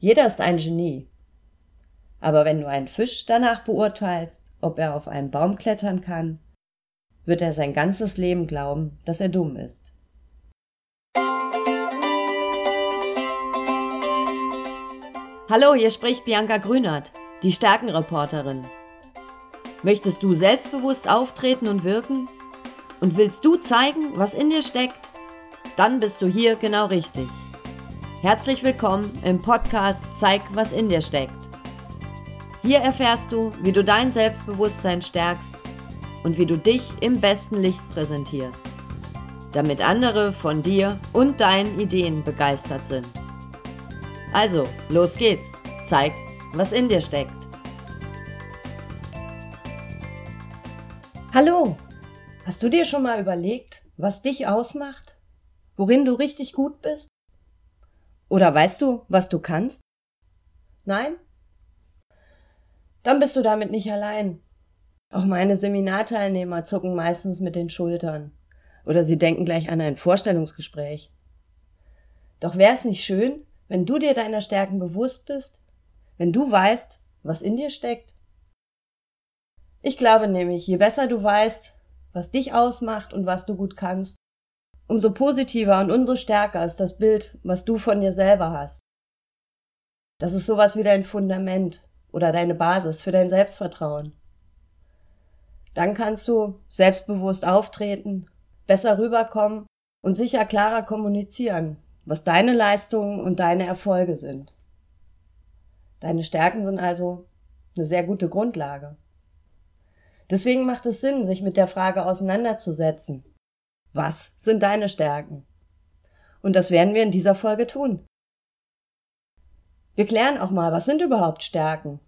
Jeder ist ein Genie. Aber wenn du einen Fisch danach beurteilst, ob er auf einen Baum klettern kann, wird er sein ganzes Leben glauben, dass er dumm ist. Hallo, hier spricht Bianca Grünert, die Stärkenreporterin. Möchtest du selbstbewusst auftreten und wirken? Und willst du zeigen, was in dir steckt? Dann bist du hier genau richtig. Herzlich willkommen im Podcast Zeig, was in dir steckt. Hier erfährst du, wie du dein Selbstbewusstsein stärkst und wie du dich im besten Licht präsentierst, damit andere von dir und deinen Ideen begeistert sind. Also, los geht's. Zeig, was in dir steckt. Hallo! Hast du dir schon mal überlegt, was dich ausmacht? Worin du richtig gut bist? Oder weißt du, was du kannst? Nein? Dann bist du damit nicht allein. Auch meine Seminarteilnehmer zucken meistens mit den Schultern. Oder sie denken gleich an ein Vorstellungsgespräch. Doch wäre es nicht schön, wenn du dir deiner Stärken bewusst bist, wenn du weißt, was in dir steckt? Ich glaube nämlich, je besser du weißt, was dich ausmacht und was du gut kannst, umso positiver und umso stärker ist das Bild, was du von dir selber hast. Das ist sowas wie dein Fundament oder deine Basis für dein Selbstvertrauen. Dann kannst du selbstbewusst auftreten, besser rüberkommen und sicher klarer kommunizieren, was deine Leistungen und deine Erfolge sind. Deine Stärken sind also eine sehr gute Grundlage. Deswegen macht es Sinn, sich mit der Frage auseinanderzusetzen. Was sind deine Stärken? Und das werden wir in dieser Folge tun. Wir klären auch mal, was sind überhaupt Stärken?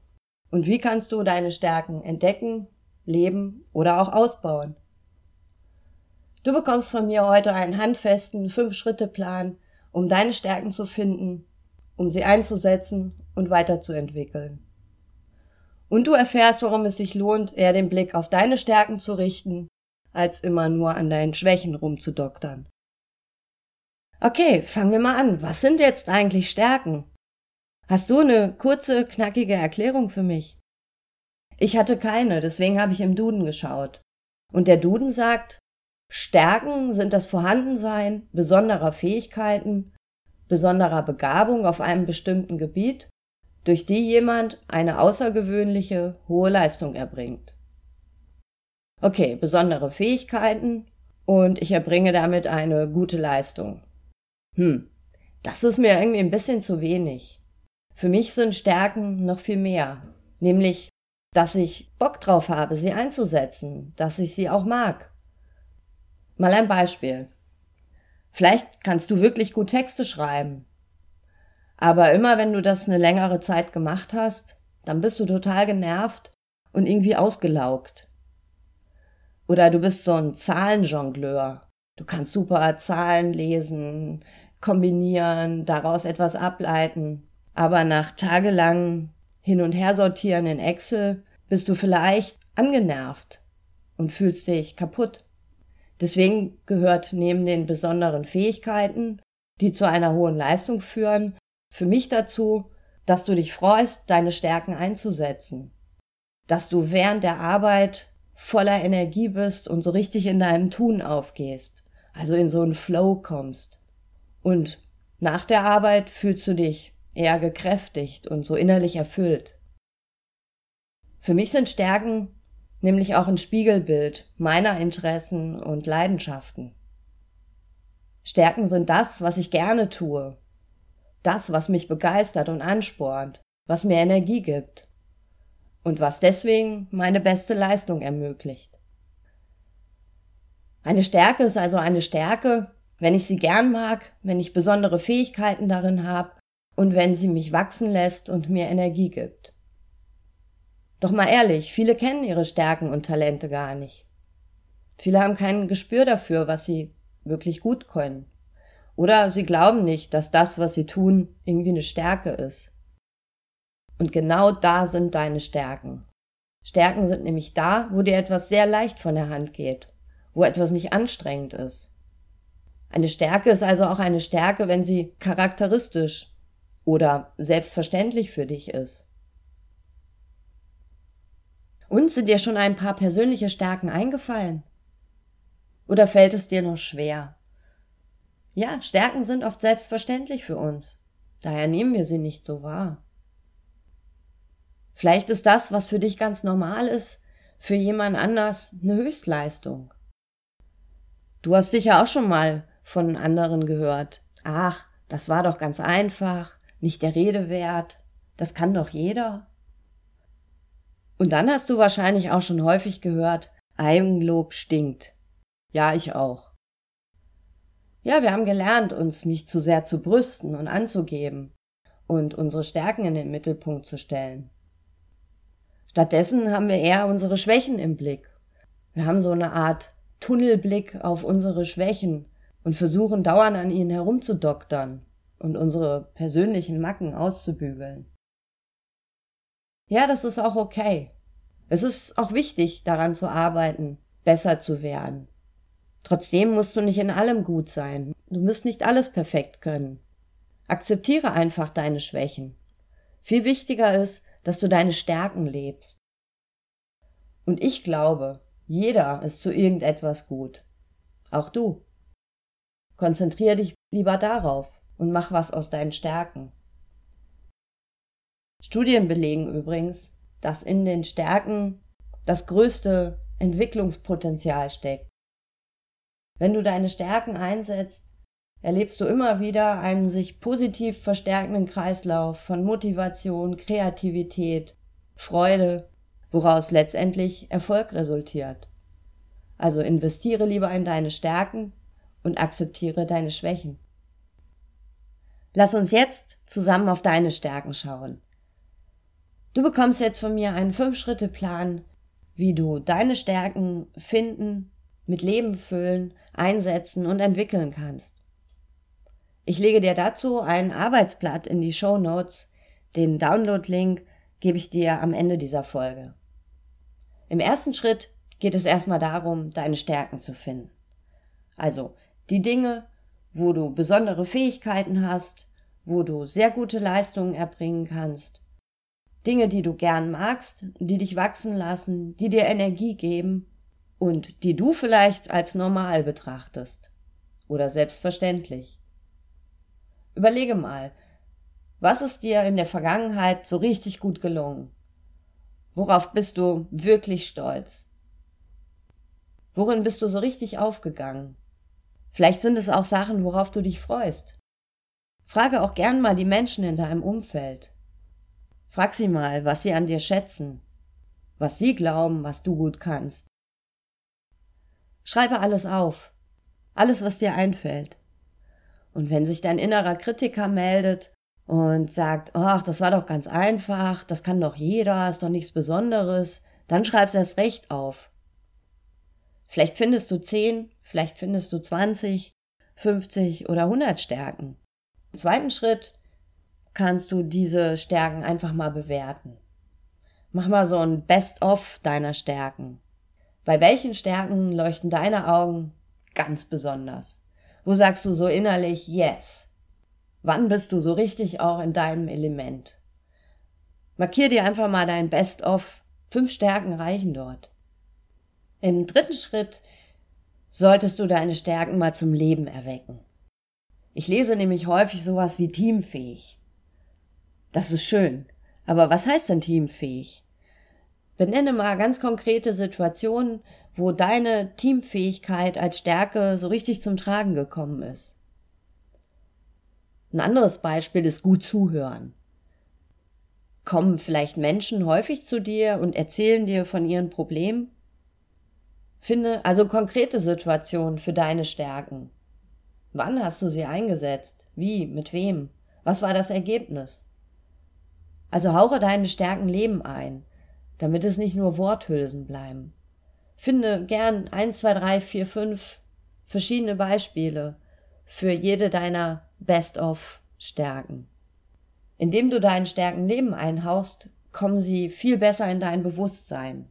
Und wie kannst du deine Stärken entdecken, leben oder auch ausbauen? Du bekommst von mir heute einen handfesten Fünf-Schritte-Plan, um deine Stärken zu finden, um sie einzusetzen und weiterzuentwickeln. Und du erfährst, warum es sich lohnt, eher den Blick auf deine Stärken zu richten, als immer nur an deinen Schwächen rumzudoktern. Okay, fangen wir mal an. Was sind jetzt eigentlich Stärken? Hast du eine kurze, knackige Erklärung für mich? Ich hatte keine, deswegen habe ich im Duden geschaut. Und der Duden sagt, Stärken sind das Vorhandensein besonderer Fähigkeiten, besonderer Begabung auf einem bestimmten Gebiet, durch die jemand eine außergewöhnliche hohe Leistung erbringt. Okay, besondere Fähigkeiten und ich erbringe damit eine gute Leistung. Hm, das ist mir irgendwie ein bisschen zu wenig. Für mich sind Stärken noch viel mehr, nämlich, dass ich Bock drauf habe, sie einzusetzen, dass ich sie auch mag Mal ein Beispiel. Vielleicht kannst du wirklich gut Texte schreiben. Aber immer wenn du das eine längere Zeit gemacht hast, dann bist du total genervt und irgendwie ausgelaugt. Oder du bist so ein Zahlenjongleur. Du kannst super Zahlen lesen, kombinieren, daraus etwas ableiten. Aber nach tagelang hin und her sortieren in Excel bist du vielleicht angenervt und fühlst dich kaputt. Deswegen gehört neben den besonderen Fähigkeiten, die zu einer hohen Leistung führen, für mich dazu, dass du dich freust, deine Stärken einzusetzen. Dass du während der Arbeit voller Energie bist und so richtig in deinem Tun aufgehst. Also in so einen Flow kommst. Und nach der Arbeit fühlst du dich eher gekräftigt und so innerlich erfüllt. Für mich sind Stärken nämlich auch ein Spiegelbild meiner Interessen und Leidenschaften. Stärken sind das, was ich gerne tue, das, was mich begeistert und anspornt, was mir Energie gibt und was deswegen meine beste Leistung ermöglicht. Eine Stärke ist also eine Stärke, wenn ich sie gern mag, wenn ich besondere Fähigkeiten darin habe und wenn sie mich wachsen lässt und mir Energie gibt. Doch mal ehrlich, viele kennen ihre Stärken und Talente gar nicht. Viele haben kein Gespür dafür, was sie wirklich gut können. Oder sie glauben nicht, dass das, was sie tun, irgendwie eine Stärke ist. Und genau da sind deine Stärken. Stärken sind nämlich da, wo dir etwas sehr leicht von der Hand geht, wo etwas nicht anstrengend ist. Eine Stärke ist also auch eine Stärke, wenn sie charakteristisch oder selbstverständlich für dich ist. Und sind dir schon ein paar persönliche Stärken eingefallen? Oder fällt es dir noch schwer? Ja, Stärken sind oft selbstverständlich für uns. Daher nehmen wir sie nicht so wahr. Vielleicht ist das, was für dich ganz normal ist, für jemand anders eine Höchstleistung. Du hast sicher auch schon mal von anderen gehört. Ach, das war doch ganz einfach, nicht der Rede wert, das kann doch jeder. Und dann hast du wahrscheinlich auch schon häufig gehört, Eigenlob stinkt. Ja, ich auch. Ja, wir haben gelernt, uns nicht zu sehr zu brüsten und anzugeben und unsere Stärken in den Mittelpunkt zu stellen. Stattdessen haben wir eher unsere Schwächen im Blick. Wir haben so eine Art Tunnelblick auf unsere Schwächen und versuchen dauernd an ihnen herumzudoktern und unsere persönlichen Macken auszubügeln. Ja, das ist auch okay. Es ist auch wichtig, daran zu arbeiten, besser zu werden. Trotzdem musst du nicht in allem gut sein. Du musst nicht alles perfekt können. Akzeptiere einfach deine Schwächen. Viel wichtiger ist, dass du deine Stärken lebst. Und ich glaube, jeder ist zu irgendetwas gut. Auch du. Konzentriere dich lieber darauf und mach was aus deinen Stärken. Studien belegen übrigens, dass in den Stärken das größte Entwicklungspotenzial steckt. Wenn du deine Stärken einsetzt, erlebst du immer wieder einen sich positiv verstärkenden Kreislauf von Motivation, Kreativität, Freude, woraus letztendlich Erfolg resultiert. Also investiere lieber in deine Stärken und akzeptiere deine Schwächen. Lass uns jetzt zusammen auf deine Stärken schauen. Du bekommst jetzt von mir einen Fünf-Schritte-Plan, wie du deine Stärken finden, mit Leben füllen, einsetzen und entwickeln kannst. Ich lege dir dazu ein Arbeitsblatt in die Show Notes. Den Download-Link gebe ich dir am Ende dieser Folge. Im ersten Schritt geht es erstmal darum, deine Stärken zu finden. Also die Dinge, wo du besondere Fähigkeiten hast, wo du sehr gute Leistungen erbringen kannst, Dinge, die du gern magst, die dich wachsen lassen, die dir Energie geben und die du vielleicht als normal betrachtest oder selbstverständlich. Überlege mal, was ist dir in der Vergangenheit so richtig gut gelungen? Worauf bist du wirklich stolz? Worin bist du so richtig aufgegangen? Vielleicht sind es auch Sachen, worauf du dich freust. Frage auch gern mal die Menschen in deinem Umfeld. Frag sie mal, was sie an dir schätzen, was sie glauben, was du gut kannst. Schreibe alles auf, alles, was dir einfällt. Und wenn sich dein innerer Kritiker meldet und sagt, ach, das war doch ganz einfach, das kann doch jeder, ist doch nichts Besonderes, dann schreib's erst recht auf. Vielleicht findest du zehn, vielleicht findest du zwanzig, fünfzig oder hundert Stärken. Im zweiten Schritt kannst du diese Stärken einfach mal bewerten. Mach mal so ein Best-of deiner Stärken. Bei welchen Stärken leuchten deine Augen ganz besonders? Wo sagst du so innerlich Yes? Wann bist du so richtig auch in deinem Element? Markier dir einfach mal dein Best-of. Fünf Stärken reichen dort. Im dritten Schritt solltest du deine Stärken mal zum Leben erwecken. Ich lese nämlich häufig sowas wie teamfähig. Das ist schön. Aber was heißt denn teamfähig? Benenne mal ganz konkrete Situationen, wo deine Teamfähigkeit als Stärke so richtig zum Tragen gekommen ist. Ein anderes Beispiel ist gut zuhören. Kommen vielleicht Menschen häufig zu dir und erzählen dir von ihren Problemen? Finde also konkrete Situationen für deine Stärken. Wann hast du sie eingesetzt? Wie? Mit wem? Was war das Ergebnis? Also hauche deine Stärken Leben ein, damit es nicht nur Worthülsen bleiben. Finde gern eins, zwei, drei, vier, fünf verschiedene Beispiele für jede deiner Best-of-Stärken. Indem du deinen Stärken Leben einhauchst, kommen sie viel besser in dein Bewusstsein.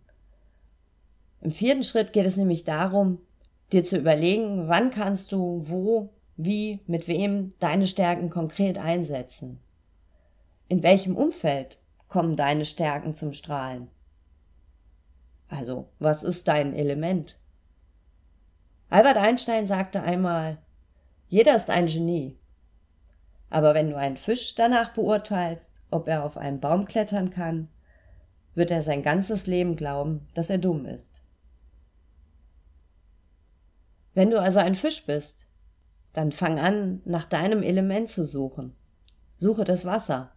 Im vierten Schritt geht es nämlich darum, dir zu überlegen, wann kannst du wo, wie, mit wem deine Stärken konkret einsetzen. In welchem Umfeld kommen deine Stärken zum Strahlen? Also, was ist dein Element? Albert Einstein sagte einmal, jeder ist ein Genie. Aber wenn du einen Fisch danach beurteilst, ob er auf einen Baum klettern kann, wird er sein ganzes Leben glauben, dass er dumm ist. Wenn du also ein Fisch bist, dann fang an, nach deinem Element zu suchen. Suche das Wasser.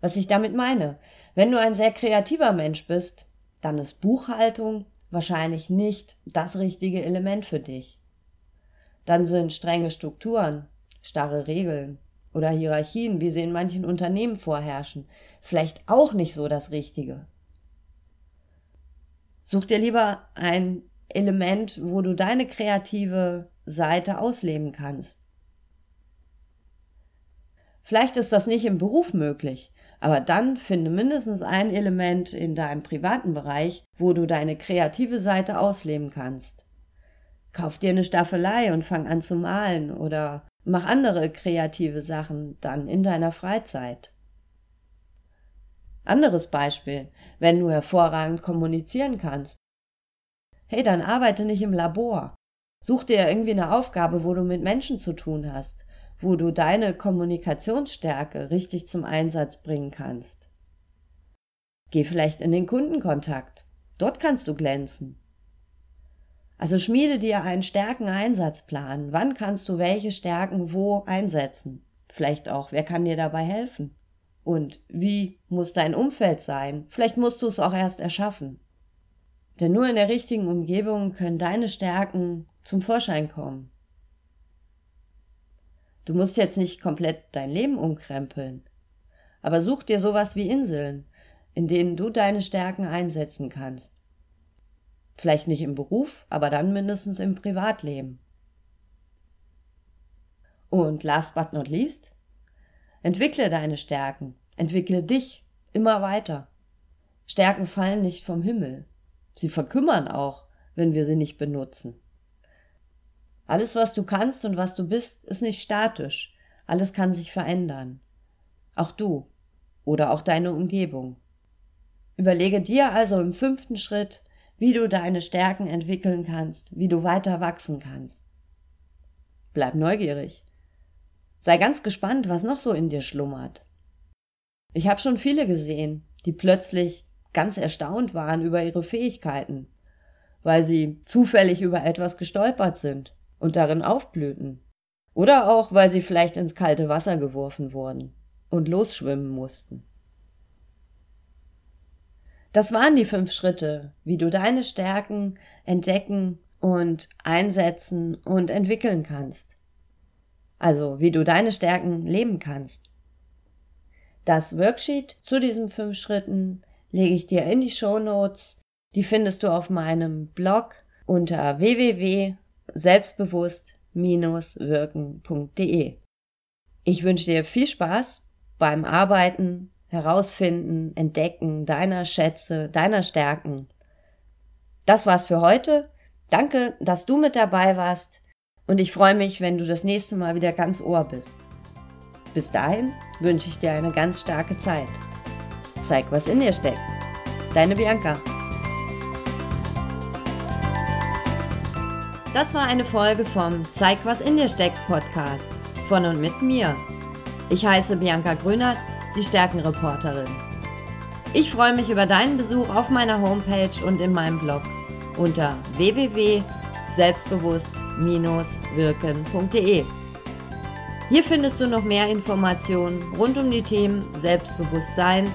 Was ich damit meine, wenn du ein sehr kreativer Mensch bist, dann ist Buchhaltung wahrscheinlich nicht das richtige Element für dich. Dann sind strenge Strukturen, starre Regeln oder Hierarchien, wie sie in manchen Unternehmen vorherrschen, vielleicht auch nicht so das Richtige. Such dir lieber ein Element, wo du deine kreative Seite ausleben kannst. Vielleicht ist das nicht im Beruf möglich, aber dann finde mindestens ein Element in deinem privaten Bereich, wo du deine kreative Seite ausleben kannst. Kauf dir eine Staffelei und fang an zu malen oder mach andere kreative Sachen dann in deiner Freizeit. Anderes Beispiel, wenn du hervorragend kommunizieren kannst. Hey, dann arbeite nicht im Labor. Such dir irgendwie eine Aufgabe, wo du mit Menschen zu tun hast wo du deine Kommunikationsstärke richtig zum Einsatz bringen kannst. Geh vielleicht in den Kundenkontakt. Dort kannst du glänzen. Also schmiede dir einen Stärkeneinsatzplan. Wann kannst du welche Stärken wo einsetzen? Vielleicht auch, wer kann dir dabei helfen? Und wie muss dein Umfeld sein? Vielleicht musst du es auch erst erschaffen. Denn nur in der richtigen Umgebung können deine Stärken zum Vorschein kommen. Du musst jetzt nicht komplett dein Leben umkrempeln. Aber such dir sowas wie Inseln, in denen du deine Stärken einsetzen kannst. Vielleicht nicht im Beruf, aber dann mindestens im Privatleben. Und last but not least, entwickle deine Stärken, entwickle dich immer weiter. Stärken fallen nicht vom Himmel. Sie verkümmern auch, wenn wir sie nicht benutzen. Alles, was du kannst und was du bist, ist nicht statisch. Alles kann sich verändern. Auch du oder auch deine Umgebung. Überlege dir also im fünften Schritt, wie du deine Stärken entwickeln kannst, wie du weiter wachsen kannst. Bleib neugierig. Sei ganz gespannt, was noch so in dir schlummert. Ich habe schon viele gesehen, die plötzlich ganz erstaunt waren über ihre Fähigkeiten, weil sie zufällig über etwas gestolpert sind und darin aufblühten. Oder auch, weil sie vielleicht ins kalte Wasser geworfen wurden und losschwimmen mussten. Das waren die fünf Schritte, wie du deine Stärken entdecken und einsetzen und entwickeln kannst. Also, wie du deine Stärken leben kannst. Das Worksheet zu diesen fünf Schritten lege ich dir in die Show Notes. Die findest du auf meinem Blog unter www selbstbewusst-wirken.de. Ich wünsche dir viel Spaß beim Arbeiten, Herausfinden, Entdecken deiner Schätze, deiner Stärken. Das war's für heute. Danke, dass du mit dabei warst und ich freue mich, wenn du das nächste Mal wieder ganz Ohr bist. Bis dahin wünsche ich dir eine ganz starke Zeit. Zeig, was in dir steckt. Deine Bianca. Das war eine Folge vom Zeig, was in dir steckt Podcast von und mit mir. Ich heiße Bianca Grünert, die Stärkenreporterin. Ich freue mich über deinen Besuch auf meiner Homepage und in meinem Blog unter www.selbstbewusst-wirken.de. Hier findest du noch mehr Informationen rund um die Themen Selbstbewusstsein,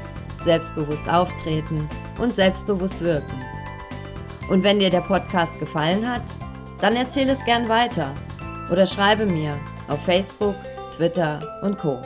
selbstbewusst auftreten und selbstbewusst wirken. Und wenn dir der Podcast gefallen hat, dann erzähle es gern weiter oder schreibe mir auf Facebook, Twitter und Co.